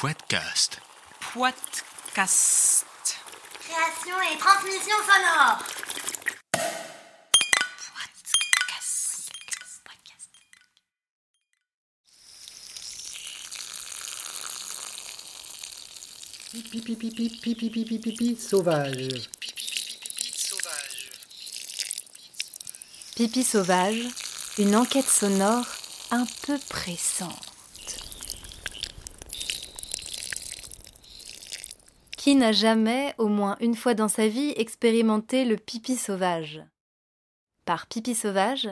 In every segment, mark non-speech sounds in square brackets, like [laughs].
Podcast. Podcast. Création et transmission sonore. Pipi pipi pipi pipi pipi pipi sauvage. Pipi sauvage, une enquête sonore un peu pressante. N'a jamais, au moins une fois dans sa vie, expérimenté le pipi sauvage? Par pipi sauvage,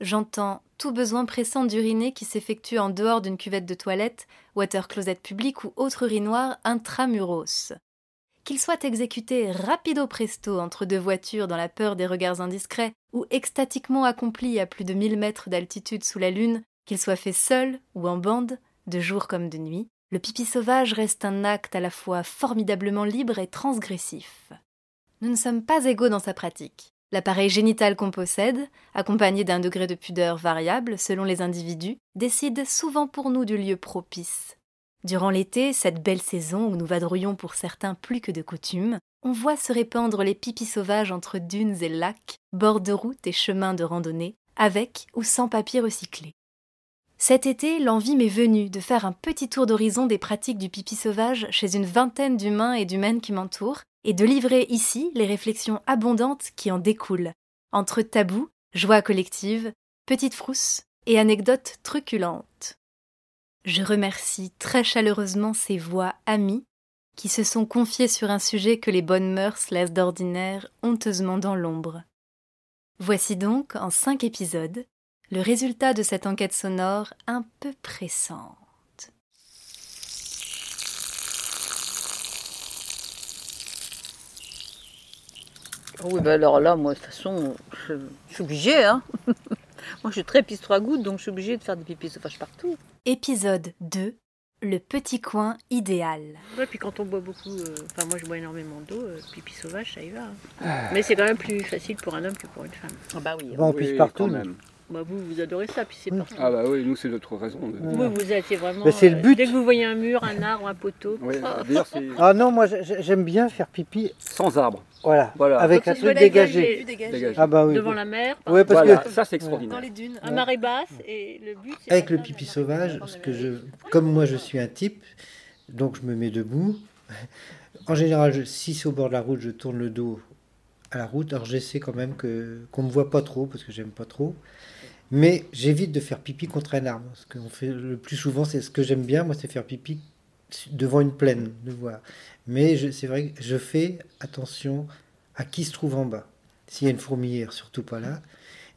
j'entends tout besoin pressant d'uriner qui s'effectue en dehors d'une cuvette de toilette, water closet public ou autre urinoir intramuros. Qu'il soit exécuté rapido presto entre deux voitures dans la peur des regards indiscrets, ou extatiquement accompli à plus de 1000 mètres d'altitude sous la lune, qu'il soit fait seul ou en bande, de jour comme de nuit, le pipi sauvage reste un acte à la fois formidablement libre et transgressif. Nous ne sommes pas égaux dans sa pratique. L'appareil génital qu'on possède, accompagné d'un degré de pudeur variable selon les individus, décide souvent pour nous du lieu propice. Durant l'été, cette belle saison où nous vadrouillons pour certains plus que de coutume, on voit se répandre les pipis sauvages entre dunes et lacs, bords de routes et chemins de randonnée, avec ou sans papier recyclé. Cet été, l'envie m'est venue de faire un petit tour d'horizon des pratiques du pipi sauvage chez une vingtaine d'humains et d'humaines qui m'entourent, et de livrer ici les réflexions abondantes qui en découlent, entre tabous, joie collective, petites frousses et anecdotes truculentes. Je remercie très chaleureusement ces voix amies qui se sont confiées sur un sujet que les bonnes mœurs laissent d'ordinaire honteusement dans l'ombre. Voici donc, en cinq épisodes, le résultat de cette enquête sonore un peu pressante. Oui, ben alors là, moi, de toute façon, je, je suis obligée. Hein. [laughs] moi, je suis très pisse trois gouttes, donc je suis obligée de faire des pipis sauvages partout. Épisode 2 Le petit coin idéal. Ouais, puis quand on boit beaucoup, euh, enfin moi je bois énormément d'eau, euh, pipi sauvage ça y va. hein. Mais c'est quand même plus facile pour un homme que pour une femme. Ah bah oui. Bon, on pisse partout. même. Bah, vous, vous adorez ça, puis c'est partout. Ah bah oui, nous c'est notre raison. de- Vous, vous êtes vraiment. Mais c'est le euh, but. Dès que vous voyez un mur, un arbre, un poteau. [laughs] C'est Ah non, moi j'ai- j'ai- j'aime bien faire pipi, sans arbre. voilà, Voilà. avec un truc dégagé. Dégagé. Ah bah oui. devant la mer, Ouais, parce Voilà, que ça c'est extraordinaire. les dunes, à Ouais. marée basse, et le but c'est. avec le pipi sauvage, parce que je, comme moi je suis un type, donc je me mets debout. En général, je- si c'est au bord de la route, je tourne le dos à la route. Alors j'essaie quand même que qu'on me voit pas trop, parce que j'aime pas trop. Mais j'évite de faire pipi contre un arbre. Ce qu'on fait le plus souvent, c'est ce que j'aime bien, moi, c'est faire pipi devant une plaine, de voir. Mais c'est vrai que je fais attention à qui se trouve en bas. S'il y a une fourmilière, surtout pas là.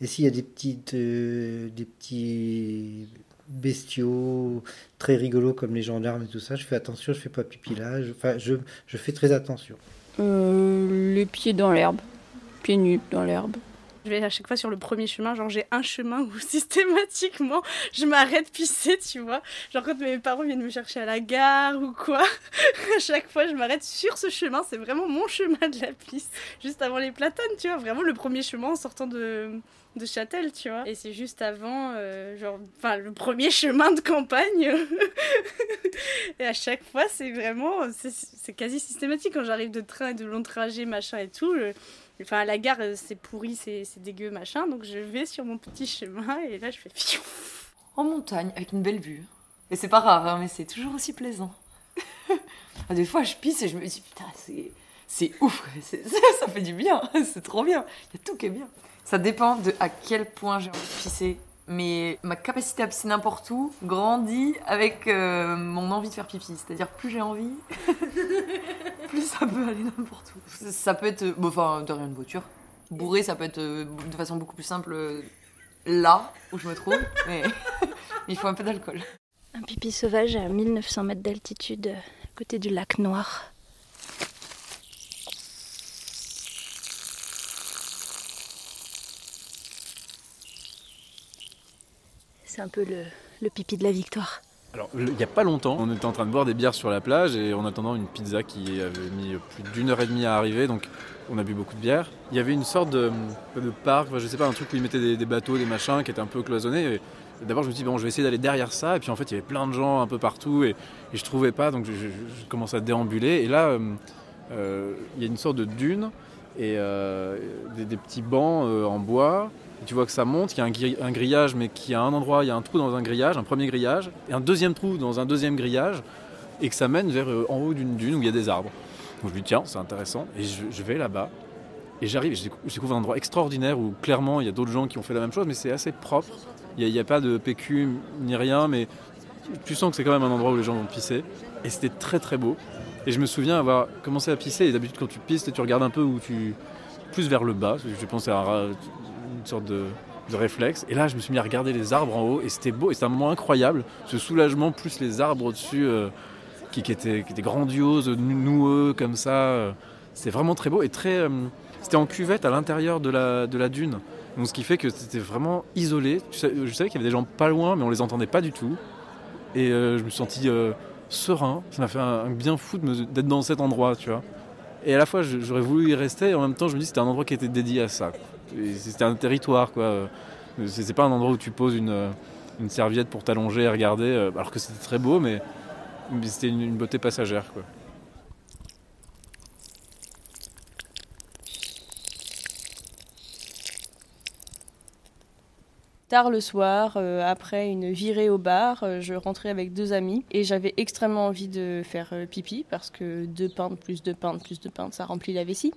Et s'il y a des petites, euh, des petits bestiaux très rigolos comme les gendarmes et tout ça, je fais attention, je fais pas pipi là. Je, je fais très attention. Euh, les pieds dans l'herbe. Pieds nus dans l'herbe. Je vais à chaque fois sur le premier chemin, genre j'ai un chemin où [laughs] systématiquement je m'arrête pisser, tu vois. Genre quand mes parents viennent me chercher à la gare ou quoi, [laughs] à chaque fois je m'arrête sur ce chemin, c'est vraiment mon chemin de la piste. Juste avant les platanes, tu vois, vraiment le premier chemin en sortant de, de Châtel, tu vois. Et c'est juste avant, euh, genre, enfin le premier chemin de campagne. [laughs] et à chaque fois c'est vraiment, c'est- quasi systématique quand j'arrive de train et de long trajet, machin et tout. Enfin, à la gare, euh, c'est pourri, c'est dégueu, machin. Donc, je vais sur mon petit chemin et là, je fais en montagne avec une belle vue. Et c'est pas rare, hein, mais c'est toujours aussi plaisant. [laughs] Ah, Des fois, je pisse et je me dis putain, c'est ouf, [laughs] ça fait du bien, [laughs] c'est trop bien. Il y a tout qui est bien. Ça dépend de à quel point j'ai envie de pisser. Mais ma capacité à pisser n'importe où grandit avec euh, mon envie de faire pipi. C'est-à-dire, plus j'ai envie, plus ça peut aller n'importe où. Ça- Ça peut être, euh, bon, enfin, derrière une voiture. Bourré, ça peut être euh, de façon beaucoup plus simple euh, là où je me trouve. [laughs] Mais il faut un peu d'alcool. Un pipi sauvage à 1900 mètres d'altitude, euh, à côté du lac Noir. C'est un peu le, le pipi de la victoire. Alors, il n'y a pas longtemps, on était en train de boire des bières sur la plage et en attendant une pizza qui avait mis plus d'une heure et demie à arriver, donc on a bu beaucoup de bière. Il y avait une sorte de, parc, je sais pas, un truc où ils mettaient des, bateaux, des machins qui étaient un peu cloisonnés. Et D'abord, je me suis dit, bon, je vais essayer d'aller derrière ça. Et puis en fait, il y avait plein de gens un peu partout et, et je trouvais pas. Donc je, je, commence à déambuler. Et là, euh, euh, il y a une sorte de dune et euh, des, petits bancs en bois. Tu vois que ça monte, qu'il y a un, gri- un grillage, mais qu'il y a un endroit, il y a un trou dans un grillage, un premier grillage, et un deuxième trou dans un deuxième grillage, et que ça mène vers euh, en haut d'une dune où il y a des arbres. Donc je me dis, tiens, c'est intéressant. Et je, vais là-bas. Et j'arrive, je décou- je découvre un endroit extraordinaire où clairement il y a d'autres gens qui ont fait la même chose, mais c'est assez propre. Il n'y a, il pas de PQ ni rien, mais tu sens que c'est quand même un endroit où les gens vont pisser. Et c'était très très beau. Et je me souviens avoir commencé à pisser. Et d'habitude, quand tu pisses, tu regardes un peu où tu. plus vers le bas. Je pense à une sorte de, réflexe. Et là, je me suis mis à regarder les arbres en haut. Et c'était beau. Et c'était un moment incroyable. Ce soulagement, plus les arbres au-dessus, euh, qui, étaient, qui étaient grandioses, nou- noueux, comme ça. euh, C'était vraiment très beau. Et très. euh, c'était en cuvette à l'intérieur de la, de la dune. Donc, ce qui fait que c'était vraiment isolé. Je savais qu'il y avait des gens pas loin, mais on les entendait pas du tout. Et je me suis serein. Ça m'a fait un, un bien fou d'être dans cet endroit, tu vois. Et à la fois, j'aurais voulu y rester, et en même temps, je me dis c'était un endroit qui était dédié à ça. C'était un territoire, quoi. Euh, C'est pas un endroit où tu poses une, euh, serviette pour t'allonger et regarder, euh, alors que c'était très beau, mais, mais c'était une, une beauté passagère, quoi. Tard le soir, euh, après une virée au bar, euh, je rentrais avec deux amis et j'avais extrêmement envie de faire euh, pipi parce que deux pintes plus deux pintes plus deux pintes, ça remplit la vessie.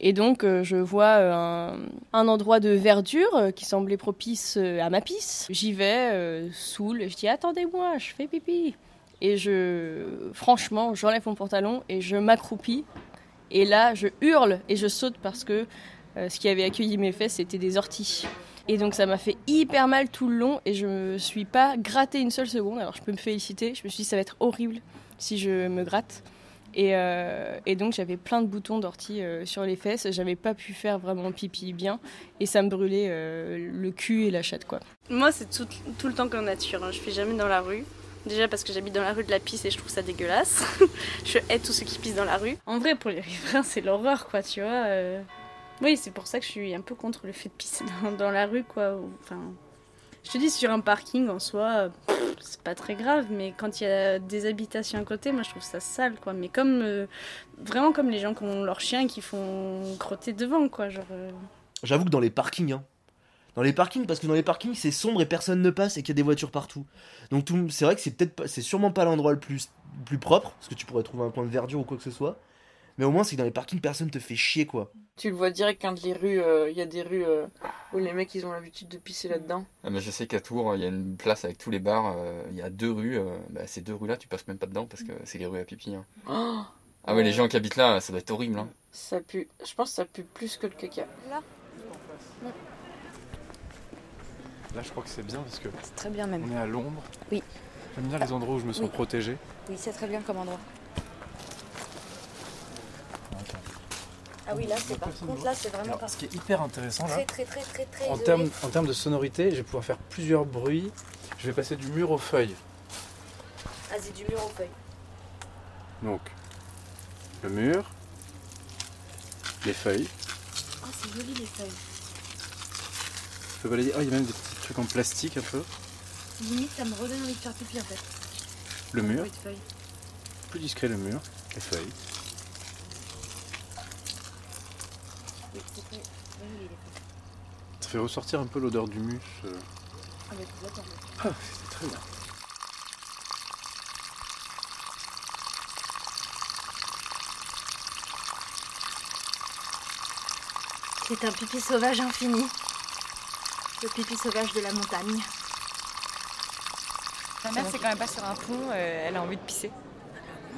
Et donc je vois un, endroit de verdure qui semblait propice à ma pisse. J'y vais, euh, saoul, je dis attendez-moi, je fais pipi. Et je, franchement, j'enlève mon pantalon et je m'accroupis. Et là, je hurle et je saute parce que ce qui avait accueilli mes fesses, c'était des orties. Et donc ça m'a fait hyper mal tout le long et je me suis pas gratté une seule seconde. Alors je peux me féliciter, je me suis dit ça va être horrible si je me gratte. Et, euh, et donc j'avais plein de boutons d'ortie euh, sur les fesses, j'avais pas pu faire vraiment pipi bien et ça me brûlait euh, le cul et la chatte quoi. Moi, c'est tout, tout le temps qu'en nature. hein. Je fais jamais dans la rue. Déjà parce que j'habite dans la rue de la pisse et je trouve ça dégueulasse. [laughs] je hais tous ceux qui pissent dans la rue. En vrai, pour les riverains, c'est l'horreur, quoi, tu vois. Oui, c'est pour ça que je suis un peu contre le fait de pisser dans, la rue, quoi. Enfin, je te dis, sur un parking en soi, c'est pas très grave, mais quand il y a des habitations à côté, moi je trouve ça sale, quoi. Mais comme. euh, vraiment comme les gens qui ont leur chien et qui font crotter devant, quoi. Genre. euh, J'avoue que dans les parkings, hein. Dans les parkings, parce que dans les parkings c'est sombre et personne ne passe et qu'il y a des voitures partout. Donc c'est vrai que c'est sûrement pas l'endroit le plus, plus propre, parce que tu pourrais trouver un coin de verdure ou quoi que ce soit. Mais au moins c'est que dans les parkings personne te fait chier quoi. Tu le vois direct quand les rues, euh, il y a des rues euh, où les mecs ils ont l'habitude de pisser là-dedans. Ah, mais je sais qu'à Tours, il y a une place avec tous les bars. euh, Il y a deux rues. euh, bah, ces deux rues-là, tu passes même pas dedans parce que c'est les rues à pipi. hein. Oh, Ah ouais, les gens qui habitent là, ça doit être horrible. hein. ça pue. Je pense que ça pue plus que le caca. Là Là, je crois que c'est bien parce que. C'est très bien même. On est à l'ombre. Oui. J'aime bien les endroits où je me sens Oui. protégé. Oui, c'est très bien comme endroit. Ah oui, là, c'est par contre, là, c'est vraiment Alors, pas. ce qui est hyper intéressant là, Très, très, très, très, très. en termes, en termes de sonorité, je vais pouvoir faire plusieurs bruits. Je vais passer du mur aux feuilles. Vas-y, du mur aux feuilles. Donc, le mur, les feuilles. Oh, c'est joli les feuilles. Je peux balayer. Ah, il y a même des petits trucs en plastique un peu. Limite, ça me redonne envie de faire pipi en fait. Le mur, plus discret le mur, les feuilles. Oui, c'est très, très joli les feuilles. Ça fait ressortir un peu l'odeur du mus. euh. Ah. Ah, c'était très bien. C'est un pipi sauvage infini. Le pipi sauvage de la montagne. Ma mère, c'est quand même pas sur un pont, euh, elle a envie de pisser.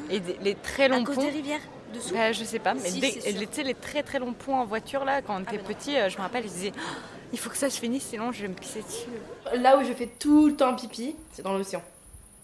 Et des- les très longs À cause ponts. des rivières dessous Bah, Je sais pas, mais Si. Ah, tu sais, les très très longs ponts en voiture là, quand on était petit, euh, je me rappelle, je disais Oh, il faut que ça se finisse, sinon je vais me pisser dessus. Là où je fais tout le temps pipi, c'est dans l'océan.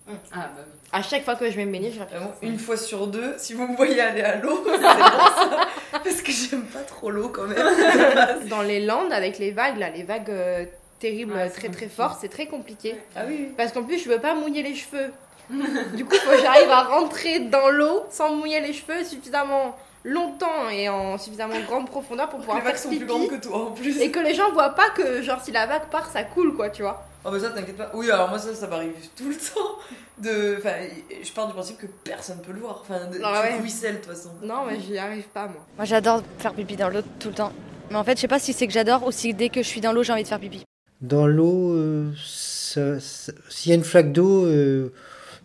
Ah bah oui. À chaque fois que je vais me baigner, je vais Vraiment, une fois sur deux, si vous me voyez aller à l'eau, [laughs] c'est bon ça. Parce que j'aime pas trop l'eau quand même. [laughs] Dans les Landes, avec les vagues, là, les vagues euh, terribles, Ouais, très très fortes, c'est très compliqué. Ah oui. Parce qu'en plus, je veux pas mouiller les cheveux. [laughs] du coup, faut que j'arrive à rentrer dans l'eau sans mouiller les cheveux suffisamment longtemps et en suffisamment grande profondeur pour pouvoir Les vagues faire sont plus pipi. grandes que toi en plus. Et que les gens voient pas que, genre, si la vague part, ça coule, quoi, tu vois. Oh bah ça t'inquiète pas. Oui alors moi ça ça m'arrive tout le temps. De... Enfin, je pars du principe que personne peut le voir. Enfin, de... Ah tu ouais. ruisselles de toute façon. Non, mais j'y arrive pas, moi. Moi j'adore faire pipi dans l'eau tout le temps. Mais en fait, je sais pas si c'est que j'adore ou si dès que je suis dans l'eau, j'ai envie de faire pipi. Dans l'eau, euh, s'il y a une flaque d'eau, euh,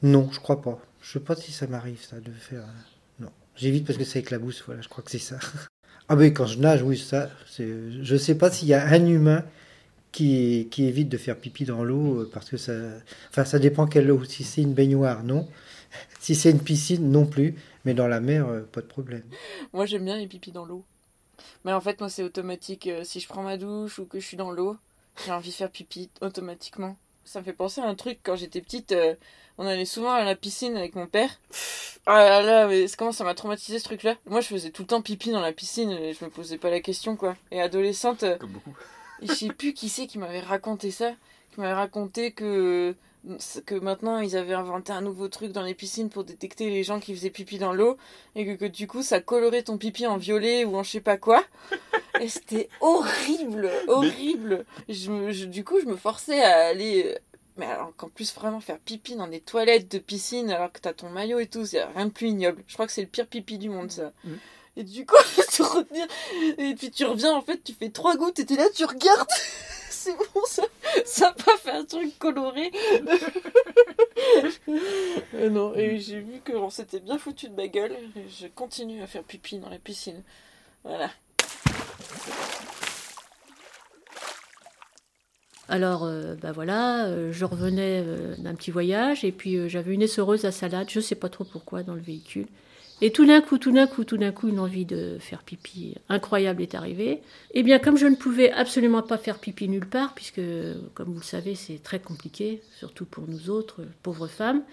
non, je crois pas. Je sais pas si ça m'arrive ça de faire. non, j'évite parce que ça éclabousse. Voilà, je crois que c'est ça. [laughs] ah oui, quand je nage, oui, ça. Je sais pas s'il y a un humain qui, qui évite de faire pipi dans l'eau euh, parce que ça. Enfin, ça dépend quelle eau. Si c'est une baignoire, non. [laughs] Si c'est une piscine, non plus. Mais dans la mer, euh, pas de problème. Moi, j'aime bien les pipis dans l'eau. Mais en fait, moi, c'est automatique. Euh, Si je prends ma douche ou que je suis dans l'eau, j'ai envie de faire pipi automatiquement. Ça me fait penser à un truc quand j'étais petite. euh, on allait souvent à la piscine avec mon père. Ah là là, mais comment ça m'a traumatisé ce truc-là. Moi, je faisais tout le temps pipi dans la piscine et je me posais pas la question, quoi. Et adolescente. euh, Comme beaucoup. et je sais plus qui c'est qui m'avait raconté ça, qui m'avait raconté que que maintenant ils avaient inventé un nouveau truc dans les piscines pour détecter les gens qui faisaient pipi dans l'eau et que, que du coup ça colorait ton pipi en violet ou en je sais pas quoi. C'était horrible, horrible. Je du coup je me forçais à aller euh, mais alors qu'en plus vraiment faire pipi dans des toilettes de piscine alors que t'as ton maillot et tout, c'est rien de plus ignoble. Je crois que c'est le pire pipi du monde ça. Et du coup, [laughs] te retenir. Et puis tu reviens, en fait, tu fais trois gouttes et t'es là, tu regardes. [laughs] C'est bon, ça, ça a pas fait un truc coloré. [laughs] Et non, et j'ai vu qu'on s'était bien foutu de ma gueule. Et je continue à faire pipi dans la piscine. Voilà. Alors, bah voilà, euh, je revenais euh, d'un petit voyage et puis j'avais une essoreuse à salade, je sais pas trop pourquoi, dans le véhicule. Et tout d'un coup, tout d'un coup, tout d'un coup, une envie de faire pipi incroyable est arrivée. Eh bien, comme je ne pouvais absolument pas faire pipi nulle part, puisque, comme vous le savez, c'est très compliqué, surtout pour nous autres, pauvres femmes,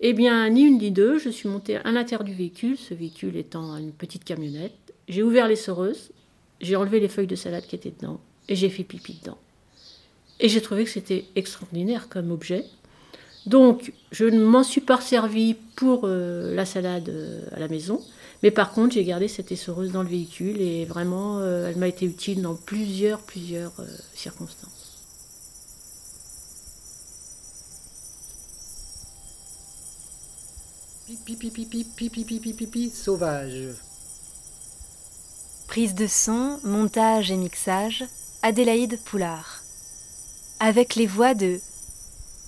eh bien, ni une ni deux, je suis montée à l'intérieur du véhicule, ce véhicule étant une petite camionnette. J'ai ouvert l'essoreuse, j'ai enlevé les feuilles de salade qui étaient dedans, et j'ai fait pipi dedans. Et j'ai trouvé que c'était extraordinaire comme objet. Donc, je ne m'en suis pas servi pour euh, la salade euh, à la maison, mais par contre, j'ai gardé cette essoreuse dans le véhicule et vraiment, euh, elle m'a été utile dans plusieurs, plusieurs euh, circonstances. Pipi, pipi, pipi, pipi, pipi, pipi, sauvage. Prise de son, montage et mixage, Adélaïde Poulard. Avec les voix de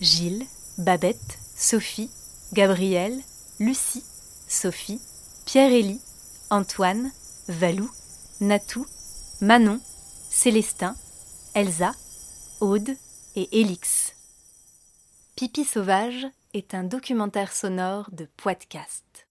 Gilles, Babette, Sophie, Gabrielle, Lucie, Sophie, Pierre-Élie, Antoine, Valou, Natou, Manon, Célestin, Elsa, Aude et Élix. Pipi sauvage est un documentaire sonore de Poitcast.